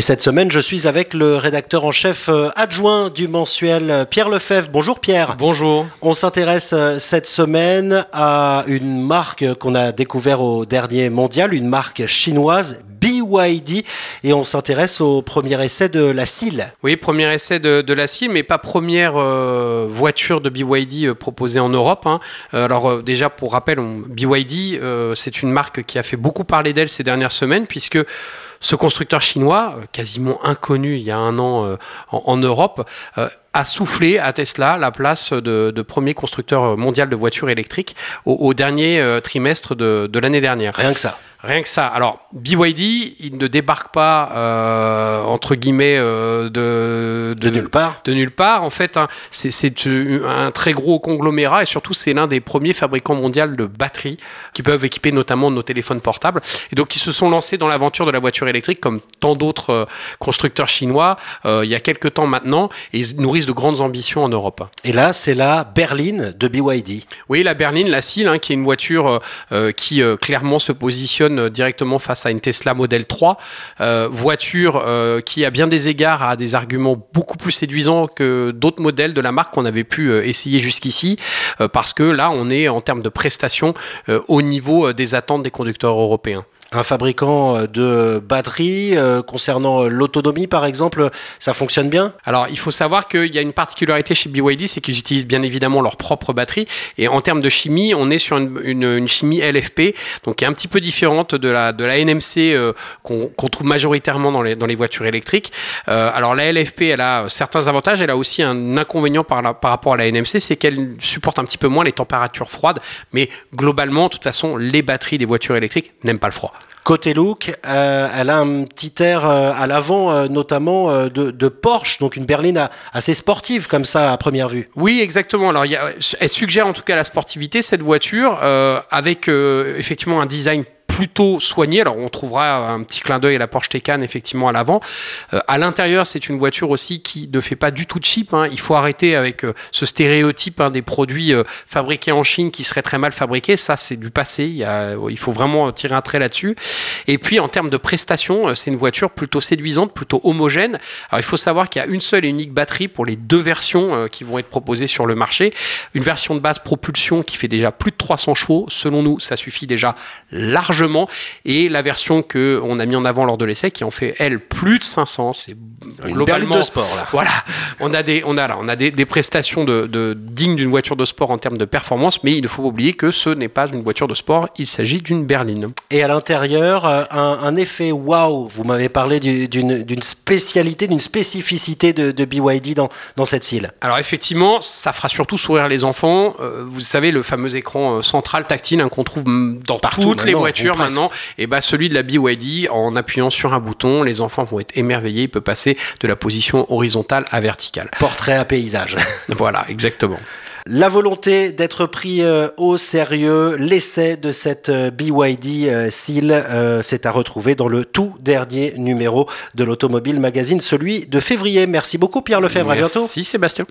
Et cette semaine, je suis avec le rédacteur en chef euh, adjoint du mensuel euh, Pierre Lefebvre. Bonjour Pierre. Bonjour. On s'intéresse euh, cette semaine à une marque qu'on a découvert au dernier mondial, une marque chinoise, BYD, et on s'intéresse au premier essai de la CIL. Oui, premier essai de, de la CIL, mais pas première euh, voiture de BYD euh, proposée en Europe. hein. Euh, alors déjà, pour rappel, on- BYD, euh, c'est une marque qui a fait beaucoup parler d'elle ces dernières semaines, puisque ce constructeur chinois, quasiment inconnu il y a un an euh, en, en Europe, euh, a soufflé à Tesla la place de, de premier constructeur mondial de voitures électriques au, au dernier euh, trimestre de, de l'année dernière. Rien que ça. Rien que ça. Alors, BYD, il ne débarque pas, euh, entre guillemets, euh, de, De nulle part. de nulle part. En fait, hein, c'est- un très gros conglomérat et surtout, c'est l'un des premiers fabricants mondiaux de batteries qui peuvent équiper notamment nos téléphones portables. Et donc, ils se sont lancés dans l'aventure de la voiture électrique comme tant d'autres euh, constructeurs chinois il y a quelques temps maintenant et ils nourrissent de grandes ambitions en Europe. Et là, c'est la berline de BYD. Oui, la berline, la CIL, hein, qui est une voiture qui clairement se positionne euh, directement face à une Tesla Model 3, euh, voiture euh, qui à bien des égards a des arguments beaucoup plus séduisants que d'autres modèles de la marque qu'on avait pu essayer jusqu'ici, parce que là, on est en termes de prestations au niveau des attentes des conducteurs européens. Un fabricant euh, de batteries, euh, concernant euh, l'autonomie par exemple, ça fonctionne bien? Alors, il faut savoir qu'il y a une particularité chez BYD, c'est qu'ils utilisent bien évidemment leur propre batterie. Et en termes de chimie, on est sur une, une- une chimie LFP, donc qui est un petit peu différente de la, de la NMC euh, qu'on trouve majoritairement dans les, dans les voitures électriques. Euh, alors, la LFP, elle a certains avantages, elle a aussi un inconvénient par, la- par rapport à la NMC, c'est qu'elle supporte un petit peu moins les températures froides. Mais globalement, de toute façon, les batteries des voitures électriques n'aiment pas le froid. Côté look, euh, elle a un petit air euh, à l'avant, euh, notamment de, Porsche, donc une berline assez sportive comme ça à première vue. Oui, exactement. Alors, elle suggère en tout cas la sportivité, cette voiture, avec effectivement un design plutôt soigné. Alors, on trouvera un petit clin d'œil à la Porsche Taycan, effectivement, à l'avant. Euh, à l'intérieur, c'est une voiture aussi qui ne fait pas du tout cheap. hein. Il faut arrêter avec euh, ce stéréotype hein, des produits euh, fabriqués en Chine qui seraient très mal fabriqués. Ça, c'est du passé. Il, il faut vraiment tirer un trait là-dessus. Et puis, en termes de prestations, c'est une voiture plutôt séduisante, plutôt homogène. Alors, il faut savoir qu'il y a une seule et unique batterie pour les deux versions qui vont être proposées sur le marché. Une version de base propulsion qui fait déjà plus de 300 chevaux. Selon nous, ça suffit déjà largement. Et la version que on a mis en avant lors de l'essai qui en fait, elle, plus de 500. C'est Une globalement berline de sport là. voilà, on a des, on a là, on a des, des prestations de, de- dignes d'une voiture de sport en termes de performance, mais il ne faut pas oublier que ce n'est pas une voiture de sport, il s'agit d'une berline. Et à l'intérieur, euh, un, un effet waouh. Vous m'avez parlé du- d'une spécialité, d'une spécificité de, de BYD dans, dans cette cile. Alors effectivement, ça fera surtout sourire les enfants. Euh, vous savez, le fameux écran euh, central tactile hein, qu'on trouve mm, dans Partout toutes les voitures. Maintenant, et bah celui de la BYD, en appuyant sur un bouton, les enfants vont être émerveillés. Il peut passer de la position horizontale à verticale. Portrait à paysage. voilà, exactement. La volonté d'être pris euh, au sérieux, l'essai de cette euh, BYD euh, Seal, euh, c'est à retrouver dans le tout dernier numéro de l'Automobile Magazine, celui de février. Merci beaucoup Pierre Lefebvre, à bientôt. Merci Sébastien.